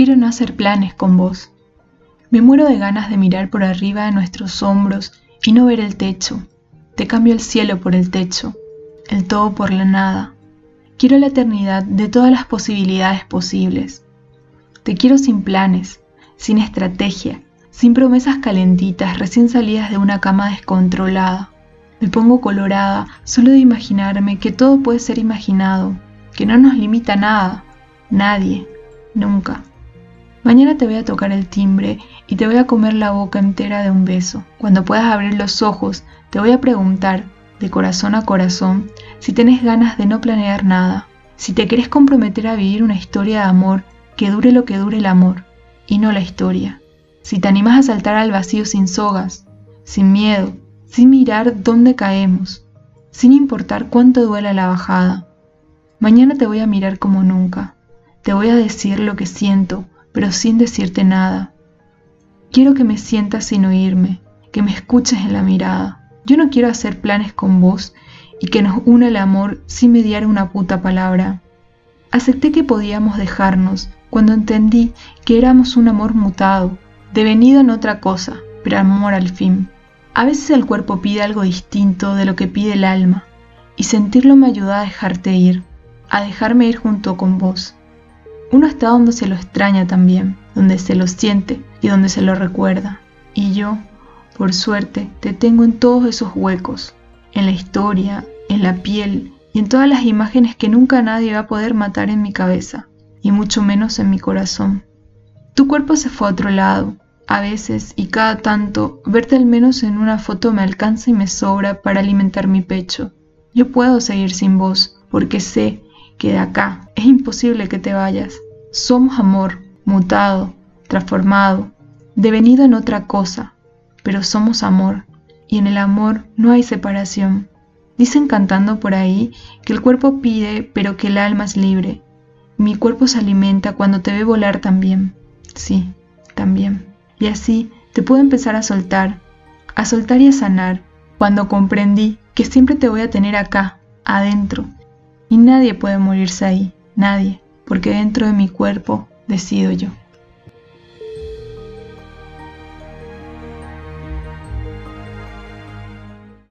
Quiero no hacer planes con vos. Me muero de ganas de mirar por arriba de nuestros hombros y no ver el techo. Te cambio el cielo por el techo, el todo por la nada. Quiero la eternidad de todas las posibilidades posibles. Te quiero sin planes, sin estrategia, sin promesas calentitas recién salidas de una cama descontrolada. Me pongo colorada solo de imaginarme que todo puede ser imaginado, que no nos limita nada, nadie, nunca. Mañana te voy a tocar el timbre y te voy a comer la boca entera de un beso. Cuando puedas abrir los ojos, te voy a preguntar, de corazón a corazón, si tenés ganas de no planear nada, si te querés comprometer a vivir una historia de amor que dure lo que dure el amor, y no la historia. Si te animas a saltar al vacío sin sogas, sin miedo, sin mirar dónde caemos, sin importar cuánto duela la bajada. Mañana te voy a mirar como nunca, te voy a decir lo que siento, pero sin decirte nada. Quiero que me sientas sin oírme, que me escuches en la mirada. Yo no quiero hacer planes con vos y que nos una el amor sin mediar una puta palabra. Acepté que podíamos dejarnos cuando entendí que éramos un amor mutado, devenido en otra cosa, pero amor al fin. A veces el cuerpo pide algo distinto de lo que pide el alma, y sentirlo me ayuda a dejarte ir, a dejarme ir junto con vos. Uno está donde se lo extraña también, donde se lo siente y donde se lo recuerda. Y yo, por suerte, te tengo en todos esos huecos, en la historia, en la piel y en todas las imágenes que nunca nadie va a poder matar en mi cabeza, y mucho menos en mi corazón. Tu cuerpo se fue a otro lado. A veces y cada tanto, verte al menos en una foto me alcanza y me sobra para alimentar mi pecho. Yo puedo seguir sin vos, porque sé que de acá es imposible que te vayas. Somos amor, mutado, transformado, devenido en otra cosa, pero somos amor, y en el amor no hay separación. Dicen cantando por ahí que el cuerpo pide, pero que el alma es libre. Mi cuerpo se alimenta cuando te ve volar también. Sí, también. Y así te puedo empezar a soltar, a soltar y a sanar, cuando comprendí que siempre te voy a tener acá, adentro, y nadie puede morirse ahí, nadie, porque dentro de mi cuerpo decido yo.